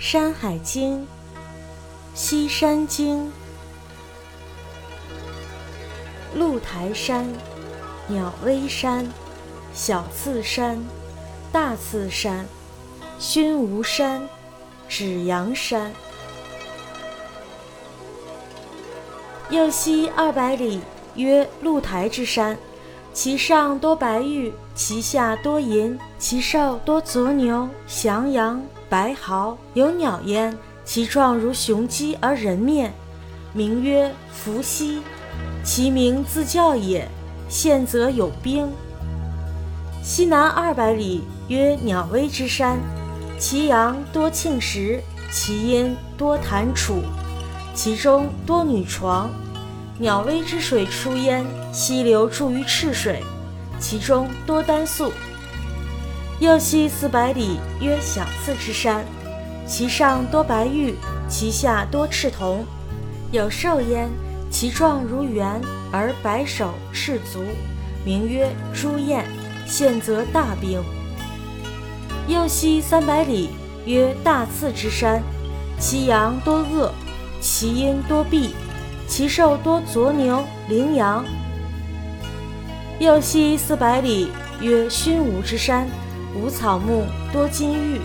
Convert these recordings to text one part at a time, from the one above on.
山海经》西山经。鹿台山、鸟微山、小次山、大次山、熏无山、指阳山。右西二百里，曰鹿台之山，其上多白玉，其下多银，其兽多左牛、翔羊、白毫，有鸟焉，其状如雄鸡而人面，名曰伏羲。其名自教也。现则有兵。西南二百里，曰鸟微之山，其阳多庆石，其阴多弹楚，其中多女床。鸟微之水出焉，溪流注于赤水，其中多丹素。右西四百里，曰小次之山，其上多白玉，其下多赤铜，有兽焉。其状如猿，而白首赤足，名曰朱燕。现则大兵。右西三百里，曰大次之山，其阳多恶，其阴多闭，其兽多左牛、羚羊。右西四百里，曰熏吾之山，无草木，多金玉。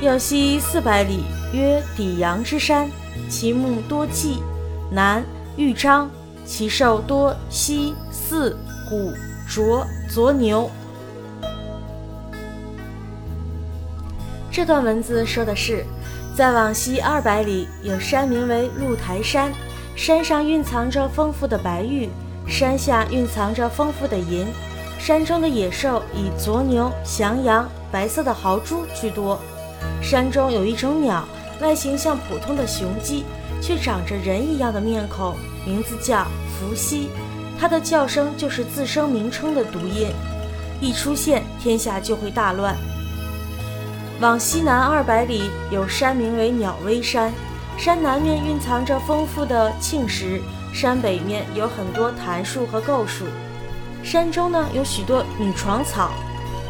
右西四百里，曰底阳之山。其木多骥，南豫章，其兽多犀、兕、虎、卓、左牛。这段文字说的是，再往西二百里有山，名为鹿台山，山上蕴藏着丰富的白玉，山下蕴藏着丰富的银，山中的野兽以左牛、翔羊、白色的豪猪居多，山中有一种鸟。外形像普通的雄鸡，却长着人一样的面孔，名字叫伏羲。它的叫声就是自生名称的读音，一出现，天下就会大乱。往西南二百里有山，名为鸟微山，山南面蕴藏着丰富的磬石，山北面有很多檀树和构树，山中呢有许多女床草，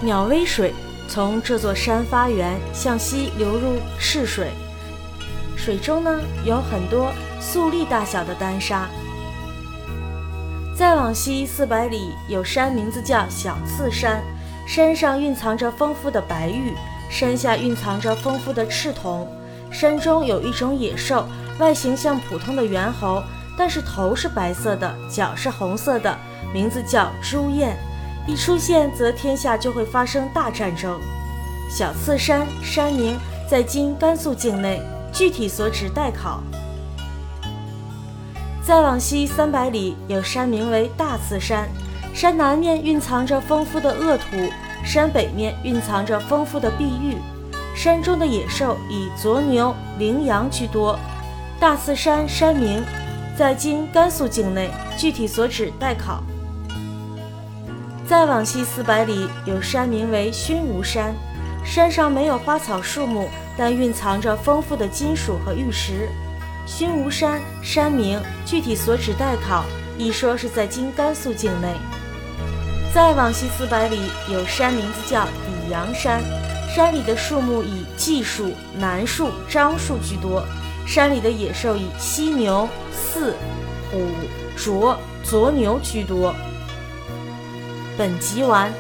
鸟微水从这座山发源，向西流入赤水。水中呢有很多粟粒大小的丹砂。再往西四百里有山，名字叫小次山，山上蕴藏着丰富的白玉，山下蕴藏着丰富的赤铜。山中有一种野兽，外形像普通的猿猴，但是头是白色的，脚是红色的，名字叫朱燕。一出现，则天下就会发生大战争。小次山山名在今甘肃境内。具体所指待考。再往西三百里有山，名为大次山，山南面蕴藏着丰富的恶土，山北面蕴藏着丰富的碧玉。山中的野兽以左牛、羚羊居多。大次山山名在今甘肃境内，具体所指待考。再往西四百里有山，名为熏无山，山上没有花草树木。但蕴藏着丰富的金属和玉石。熏无山山名具体所指待考，一说是在今甘肃境内。再往西四百里有山，名字叫底阳山，山里的树木以季树、楠树、樟树居多，山里的野兽以犀牛、四、虎、卓、卓牛居多。本集完。